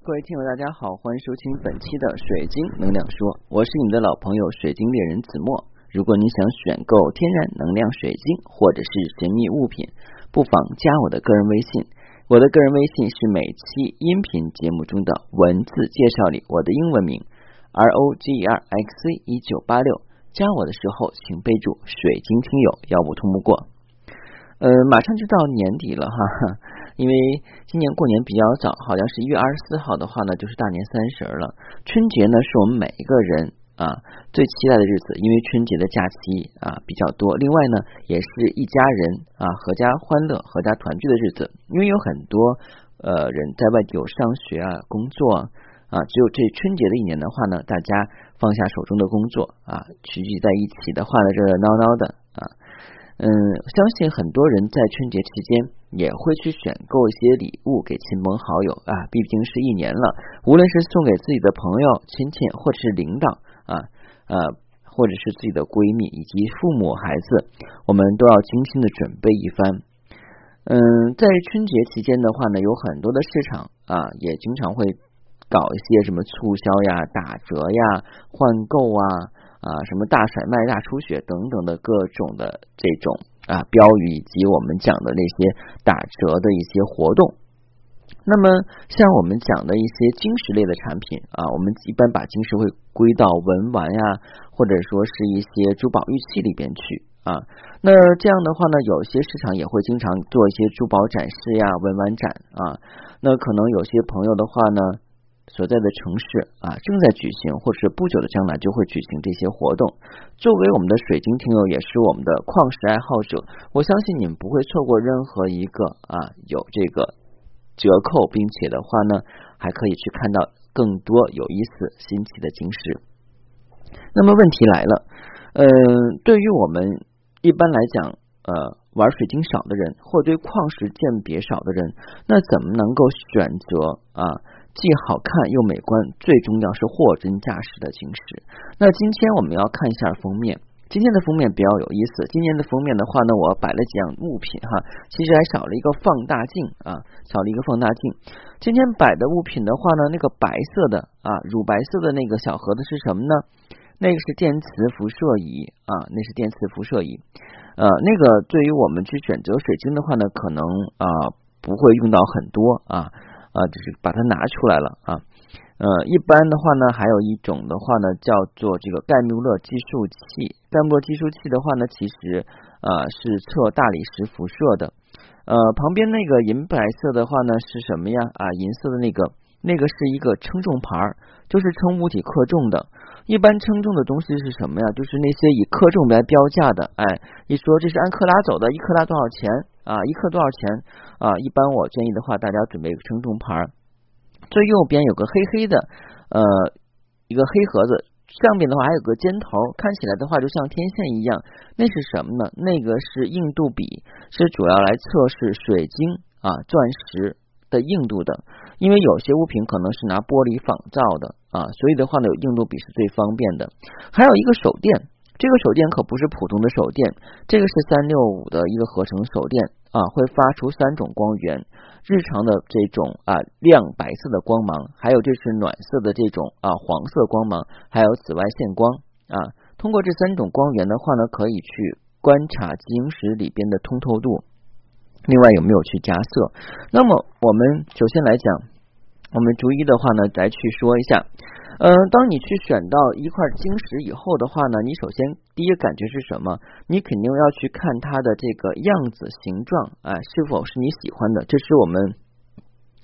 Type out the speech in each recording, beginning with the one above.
各位听友，大家好，欢迎收听本期的水晶能量说，我是你的老朋友水晶猎人子墨。如果你想选购天然能量水晶或者是神秘物品，不妨加我的个人微信。我的个人微信是每期音频节目中的文字介绍里我的英文名 R O G E R X C 一九八六。加我的时候请备注水晶听友，要不通不过。呃，马上就到年底了哈。因为今年过年比较早，好像是一月二十四号的话呢，就是大年三十了。春节呢，是我们每一个人啊最期待的日子，因为春节的假期啊比较多。另外呢，也是一家人啊合家欢乐、合家团聚的日子。因为有很多呃人在外地有上学啊、工作啊，只有这春节的一年的话呢，大家放下手中的工作啊，聚集在一起的话呢，热热闹闹的啊。嗯，相信很多人在春节期间也会去选购一些礼物给亲朋好友啊，毕竟是一年了，无论是送给自己的朋友、亲戚，或者是领导啊，呃，或者是自己的闺蜜以及父母、孩子，我们都要精心的准备一番。嗯，在春节期间的话呢，有很多的市场啊，也经常会搞一些什么促销呀、打折呀、换购啊。啊，什么大甩卖、大出血等等的各种的这种啊标语，以及我们讲的那些打折的一些活动。那么，像我们讲的一些晶石类的产品啊，我们一般把晶石会归到文玩呀，或者说是一些珠宝玉器里边去啊。那这样的话呢，有些市场也会经常做一些珠宝展示呀、文玩展啊。那可能有些朋友的话呢。所在的城市啊，正在举行，或是不久的将来就会举行这些活动。作为我们的水晶听友，也是我们的矿石爱好者，我相信你们不会错过任何一个啊有这个折扣，并且的话呢，还可以去看到更多有意思、新奇的晶石。那么问题来了，嗯，对于我们一般来讲，呃，玩水晶少的人，或对矿石鉴别少的人，那怎么能够选择啊？既好看又美观，最重要是货真价实的晶石。那今天我们要看一下封面，今天的封面比较有意思。今年的封面的话呢，我摆了几样物品哈，其实还少了一个放大镜啊，少了一个放大镜。今天摆的物品的话呢，那个白色的啊，乳白色的那个小盒子是什么呢？那个是电磁辐射仪啊，那是电磁辐射仪。呃，那个对于我们去选择水晶的话呢，可能啊不会用到很多啊。啊，就是把它拿出来了啊，呃，一般的话呢，还有一种的话呢，叫做这个盖穆勒计数器。盖穆勒计数器的话呢，其实啊是测大理石辐射的。呃，旁边那个银白色的话呢是什么呀？啊，银色的那个，那个是一个称重牌，就是称物体克重的。一般称重的东西是什么呀？就是那些以克重来标价的。哎，一说这是按克拉走的，一克拉多少钱？啊，一克多少钱？啊，一般我建议的话，大家准备称重盘，最右边有个黑黑的，呃，一个黑盒子，上面的话还有个尖头，看起来的话就像天线一样，那是什么呢？那个是硬度比，是主要来测试水晶啊钻石的硬度的，因为有些物品可能是拿玻璃仿造的啊，所以的话呢，有硬度比是最方便的。还有一个手电。这个手电可不是普通的手电，这个是三六五的一个合成手电啊，会发出三种光源，日常的这种啊亮白色的光芒，还有就是暖色的这种啊黄色光芒，还有紫外线光啊。通过这三种光源的话呢，可以去观察晶石里边的通透度，另外有没有去加色。那么我们首先来讲，我们逐一的话呢来去说一下。嗯，当你去选到一块晶石以后的话呢，你首先第一个感觉是什么？你肯定要去看它的这个样子、形状，哎，是否是你喜欢的？这是我们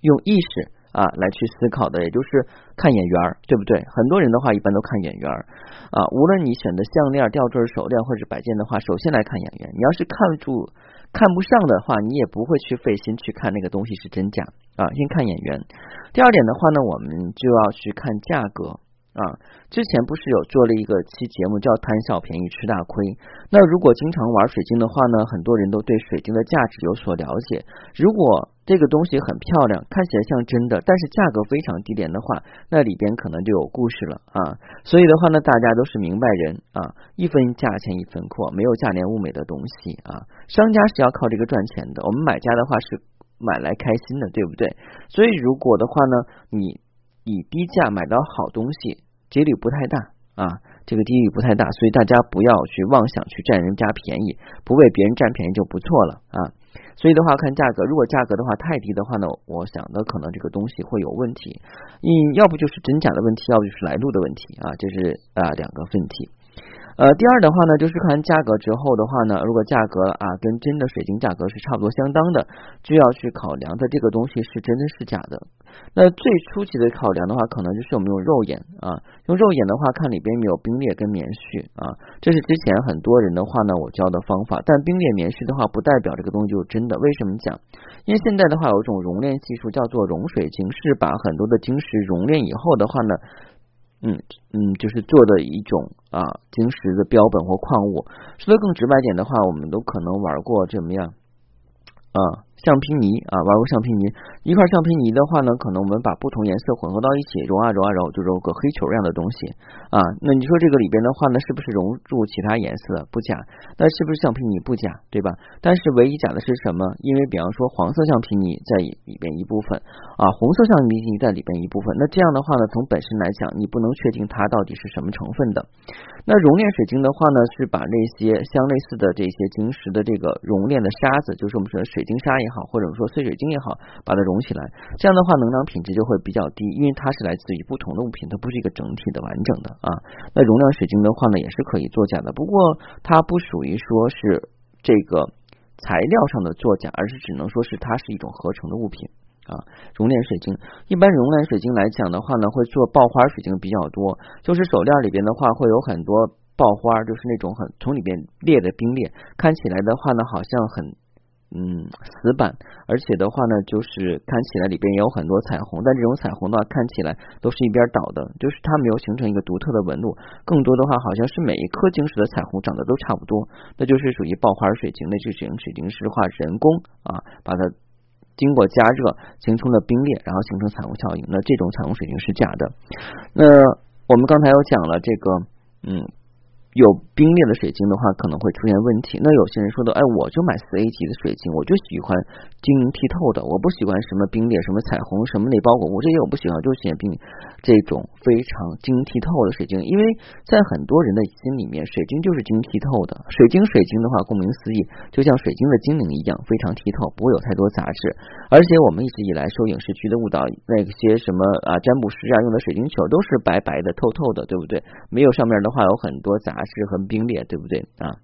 用意识啊来去思考的，也就是看眼缘儿，对不对？很多人的话一般都看眼缘儿啊，无论你选的项链、吊坠、手链或者摆件的话，首先来看眼缘。你要是看住。看不上的话，你也不会去费心去看那个东西是真假啊。先看眼缘。第二点的话呢，我们就要去看价格。啊，之前不是有做了一个期节目叫“贪小便宜吃大亏”。那如果经常玩水晶的话呢，很多人都对水晶的价值有所了解。如果这个东西很漂亮，看起来像真的，但是价格非常低廉的话，那里边可能就有故事了啊。所以的话呢，大家都是明白人啊，一分价钱一分货，没有价廉物美的东西啊。商家是要靠这个赚钱的，我们买家的话是买来开心的，对不对？所以如果的话呢，你。以低价买到好东西，几率不太大啊，这个几率不太大，所以大家不要去妄想去占人家便宜，不为别人占便宜就不错了啊。所以的话，看价格，如果价格的话太低的话呢，我想的可能这个东西会有问题，你要不就是真假的问题，要不就是来路的问题啊，这是啊两个问题。呃，第二的话呢，就是看价格之后的话呢，如果价格啊跟真的水晶价格是差不多相当的，就要去考量的这个东西是真的是假的。那最初级的考量的话，可能就是我们用肉眼啊，用肉眼的话看里边没有冰裂跟棉絮啊，这是之前很多人的话呢我教的方法。但冰裂棉絮的话，不代表这个东西就是真的。为什么讲？因为现在的话有一种熔炼技术叫做熔水晶，是把很多的晶石熔炼以后的话呢。嗯嗯，就是做的一种啊晶石的标本或矿物。说的更直白点的话，我们都可能玩过怎么样啊？橡皮泥啊，玩过橡皮泥，一块橡皮泥的话呢，可能我们把不同颜色混合到一起，揉啊揉啊揉，就揉个黑球一样的东西啊。那你说这个里边的话呢，是不是融入其他颜色？不假。那是不是橡皮泥？不假，对吧？但是唯一假的是什么？因为比方说黄色橡皮泥在里边一部分啊，红色橡皮泥在里边一部分。那这样的话呢，从本身来讲，你不能确定它到底是什么成分的。那熔炼水晶的话呢，是把那些相类似的这些晶石的这个熔炼的沙子，就是我们说的水晶沙也。好，或者说碎水晶也好，把它融起来，这样的话能量品质就会比较低，因为它是来自于不同的物品，它不是一个整体的完整的啊。那容量水晶的话呢，也是可以作假的，不过它不属于说是这个材料上的作假，而是只能说是它是一种合成的物品啊。熔炼水晶，一般熔炼水晶来讲的话呢，会做爆花水晶比较多，就是手链里边的话会有很多爆花，就是那种很从里边裂的冰裂，看起来的话呢，好像很。嗯，死板，而且的话呢，就是看起来里边也有很多彩虹，但这种彩虹的话，看起来都是一边倒的，就是它没有形成一个独特的纹路，更多的话好像是每一颗晶石的彩虹长得都差不多，那就是属于爆花水晶。那这种水晶石化人工啊，把它经过加热形成了冰裂，然后形成彩虹效应，那这种彩虹水晶是假的。那我们刚才有讲了这个，嗯。有冰裂的水晶的话，可能会出现问题。那有些人说的，哎，我就买四 A 级的水晶，我就喜欢晶莹剔透的，我不喜欢什么冰裂、什么彩虹、什么内包裹物，这些我不喜欢，就喜欢冰这种非常晶莹剔透的水晶。因为在很多人的心里面，水晶就是晶莹剔透的。水晶，水晶的话，顾名思义，就像水晶的精灵一样，非常剔透，不会有太多杂质。而且我们一直以来受影视剧的误导，那些什么啊占卜师啊用的水晶球都是白白的、透透的，对不对？没有上面的话有很多杂。是很冰裂，对不对啊？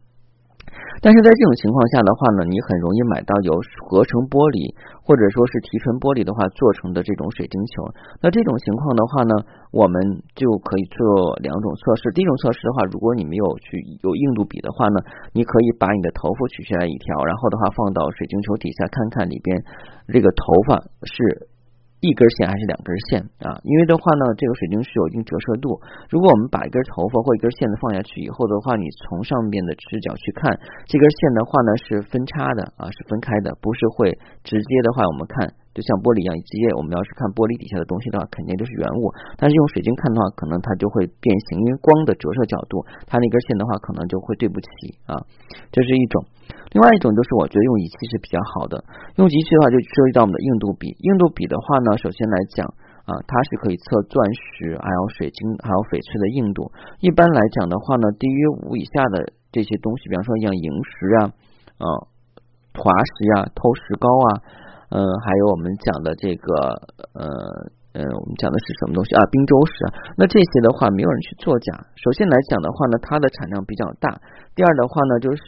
但是在这种情况下的话呢，你很容易买到有合成玻璃或者说是提纯玻璃的话做成的这种水晶球。那这种情况的话呢，我们就可以做两种测试。第一种测试的话，如果你没有去有硬度比的话呢，你可以把你的头发取下来一条，然后的话放到水晶球底下看看里边这个头发是。一根线还是两根线啊？因为的话呢，这个水晶是有一定折射度。如果我们把一根头发或一根线子放下去以后的话，你从上面的视角去看，这根线的话呢是分叉的啊，是分开的，不是会直接的话我们看就像玻璃一样，直接我们要是看玻璃底下的东西的话，肯定就是原物。但是用水晶看的话，可能它就会变形，因为光的折射角度，它那根线的话可能就会对不起啊，这是一种。另外一种就是我觉得用仪器是比较好的，用仪器的话就涉及到我们的硬度比。硬度比的话呢，首先来讲啊，它是可以测钻石、还有水晶、还有翡翠的硬度。一般来讲的话呢，低于五以下的这些东西，比方说像萤石啊、啊滑石啊、透石膏啊，嗯，还有我们讲的这个呃。嗯，我们讲的是什么东西啊？冰州石啊，那这些的话没有人去作假。首先来讲的话呢，它的产量比较大；第二的话呢，就是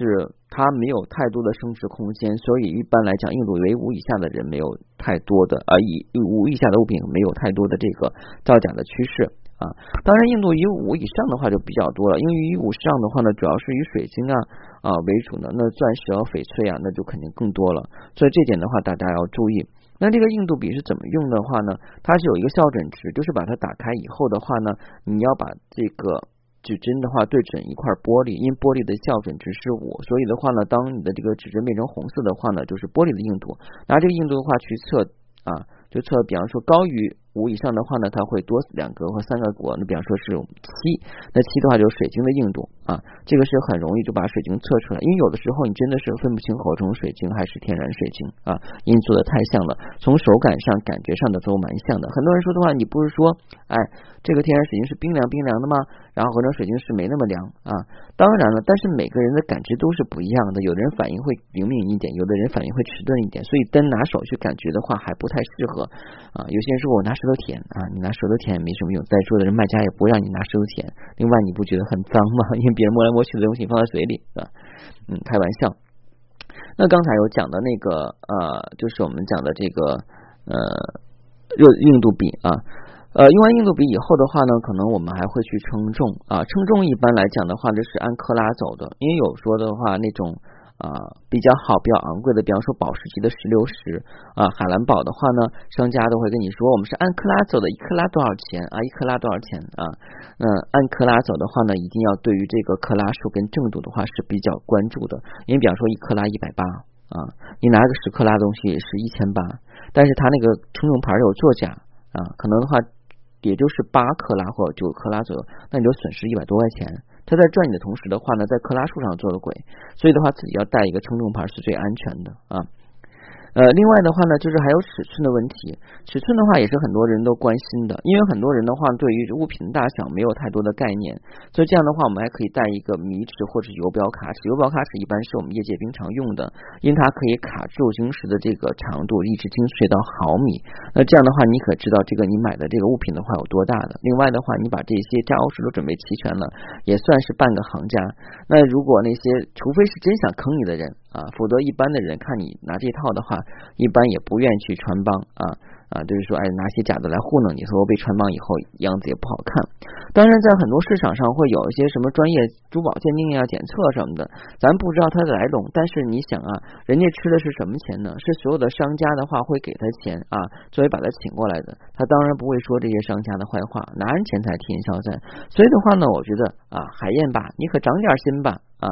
它没有太多的升值空间，所以一般来讲，硬度为五以下的人没有太多的而，以五以下的物品没有太多的这个造假的趋势啊。当然，硬度以五以上的话就比较多了，因为以五以上的话呢，主要是以水晶啊啊为主的，那钻石啊、翡翠啊，那就肯定更多了。所以这点的话，大家要注意。那这个硬度比是怎么用的话呢？它是有一个校准值，就是把它打开以后的话呢，你要把这个指针的话对准一块玻璃，因玻璃的校准值是五，所以的话呢，当你的这个指针变成红色的话呢，就是玻璃的硬度。拿这个硬度的话去测啊，就测，比方说高于五以上的话呢，它会多两个或三个格。那比方说是七，那七的话就是水晶的硬度啊，这个是很容易就把水晶测出来。因为有的时候你真的是分不清合成水晶还是天然水晶啊，因为做的太像了，从手感上、感觉上的都蛮像的。很多人说的话，你不是说，哎，这个天然水晶是冰凉冰凉的吗？然后合成水晶是没那么凉啊。当然了，但是每个人的感知都是不一样的，有的人反应会灵敏一点，有的人反应会迟钝一点，所以单拿手去感觉的话还不太适合啊。有些人说我拿。舌头舔啊，你拿舌头舔也没什么用。在座的人卖家也不会让你拿舌头舔。另外，你不觉得很脏吗？因为别人摸来摸去的东西放在嘴里啊，嗯，开玩笑。那刚才有讲的那个呃，就是我们讲的这个呃热硬度比啊，呃，用完硬度比以后的话呢，可能我们还会去称重啊。称重一般来讲的话，就是按克拉走的，因为有说的话那种。啊，比较好、比较昂贵的，比方说宝石级的石榴石啊，海蓝宝的话呢，商家都会跟你说，我们是按克拉走的，一克拉多少钱啊？一克拉多少钱啊？那按克拉走的话呢，一定要对于这个克拉数跟正度的话是比较关注的，因为比方说一克拉一百八啊，你拿个十克拉东西是一千八，但是它那个称重牌有作假啊，可能的话也就是八克拉或九克拉左右，那你就损失一百多块钱。他在赚你的同时的话呢，在克拉数上做了鬼，所以的话自己要带一个称重牌是最安全的啊。呃，另外的话呢，就是还有尺寸的问题。尺寸的话也是很多人都关心的，因为很多人的话对于物品大小没有太多的概念，所以这样的话我们还可以带一个米尺或者游标卡尺。游标卡尺一般是我们业界经常用的，因为它可以卡住晶石的这个长度，一直精确到毫米。那这样的话，你可知道这个你买的这个物品的话有多大的？另外的话，你把这些加欧石都准备齐全了，也算是半个行家。那如果那些除非是真想坑你的人。啊，否则一般的人看你拿这套的话，一般也不愿意去穿帮啊啊，就是说，哎，拿些假的来糊弄你，说我被穿帮以后样子也不好看。当然，在很多市场上会有一些什么专业珠宝鉴定呀、检测什么的，咱不知道它的来龙。但是你想啊，人家吃的是什么钱呢？是所有的商家的话会给他钱啊，作为把他请过来的，他当然不会说这些商家的坏话，拿人钱财替人消灾。所以的话呢，我觉得啊，海燕吧，你可长点心吧啊。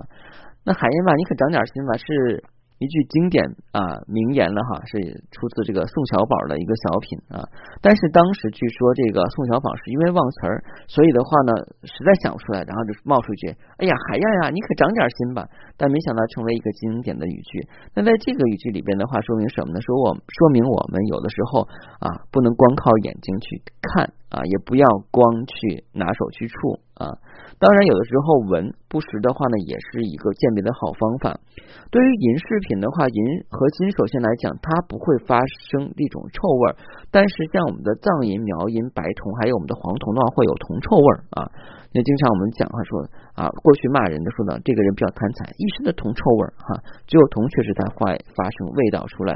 那海燕吧，你可长点心吧，是一句经典啊名言了哈，是出自这个宋小宝的一个小品啊。但是当时据说这个宋小宝是因为忘词儿，所以的话呢，实在想不出来，然后就冒出一句：“哎呀，海燕呀，你可长点心吧。”但没想到成为一个经典的语句。那在这个语句里边的话，说明什么呢？说我说明我们有的时候啊，不能光靠眼睛去看啊，也不要光去拿手去触啊。当然，有的时候闻不实的话呢，也是一个鉴别的好方法。对于银饰品的话，银和金首先来讲，它不会发生一种臭味儿，但是像我们的藏银、苗银、白铜，还有我们的黄铜的话，会有铜臭味儿啊。那经常我们讲话说啊，过去骂人的说呢，这个人比较贪财，一身的铜臭味儿哈，只有铜确实才发发生味道出来。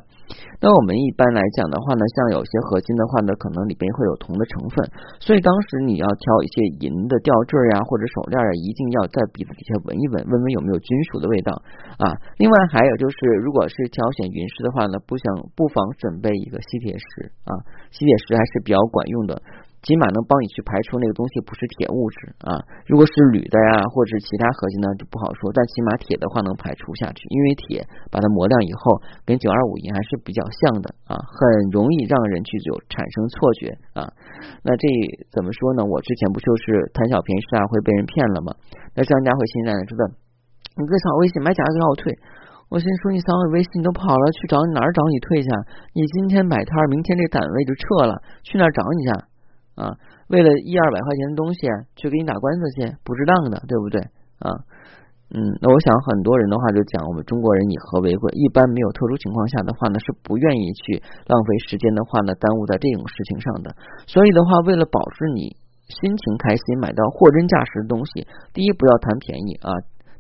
那我们一般来讲的话呢，像有些合金的话呢，可能里边会有铜的成分，所以当时你要挑一些银的吊坠呀或者手链啊，一定要在鼻子底下闻一闻，闻闻有没有金属的味道啊。另外还有就是，如果是挑选云石的话呢，不想不妨准备一个吸铁石啊，吸铁石还是比较管用的。起码能帮你去排除那个东西不是铁物质啊，如果是铝的呀，或者是其他合金呢，就不好说。但起码铁的话能排除下去，因为铁把它磨亮以后，跟九二五银还是比较像的啊，很容易让人去就产生错觉啊。那这怎么说呢？我之前不就是贪小便宜吃大亏被人骗了吗？那商家会心想说的，你给扫微信买假的让我退。我先说你扫我微信你都跑了，去找你哪儿找你退去？你今天摆摊，明天这单位就撤了，去哪儿找你去？啊，为了一二百块钱的东西去给你打官司去，不值当的，对不对？啊，嗯，那我想很多人的话就讲，我们中国人以和为贵，一般没有特殊情况下的话呢，是不愿意去浪费时间的话呢，耽误在这种事情上的。所以的话，为了保持你心情开心，买到货真价实的东西，第一不要贪便宜啊，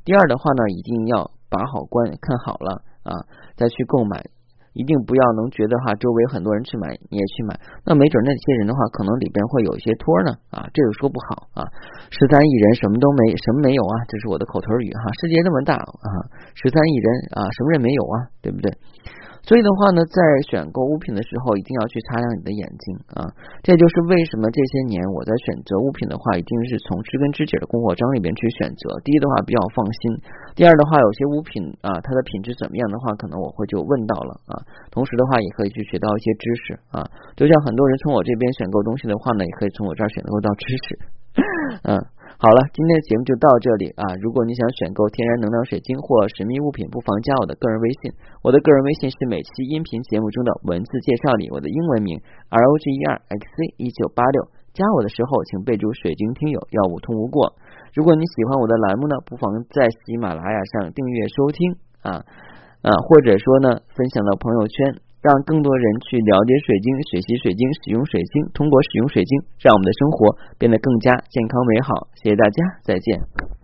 第二的话呢，一定要把好关看好了啊，再去购买。一定不要能觉得哈，周围很多人去买，你也去买，那没准那些人的话，可能里边会有一些托呢啊，这个说不好啊。十三亿人什么都没，什么没有啊？这是我的口头语哈。世界那么大啊，十三亿人啊，什么人没有啊？对不对？所以的话呢，在选购物品的时候，一定要去擦亮你的眼睛啊！这就是为什么这些年我在选择物品的话，一定是从知根知底的供货商里边去选择。第一的话比较放心，第二的话有些物品啊，它的品质怎么样的话，可能我会就问到了啊。同时的话，也可以去学到一些知识啊。就像很多人从我这边选购东西的话呢，也可以从我这儿选购到知识，嗯。好了，今天的节目就到这里啊！如果你想选购天然能量水晶或神秘物品，不妨加我的个人微信。我的个人微信是每期音频节目中的文字介绍里我的英文名 R O G E R X C 一九八六。加我的时候请备注“水晶听友”，要无通无过。如果你喜欢我的栏目呢，不妨在喜马拉雅上订阅收听啊啊，或者说呢，分享到朋友圈。让更多人去了解水晶、学习水晶、使用水晶，通过使用水晶，让我们的生活变得更加健康美好。谢谢大家，再见。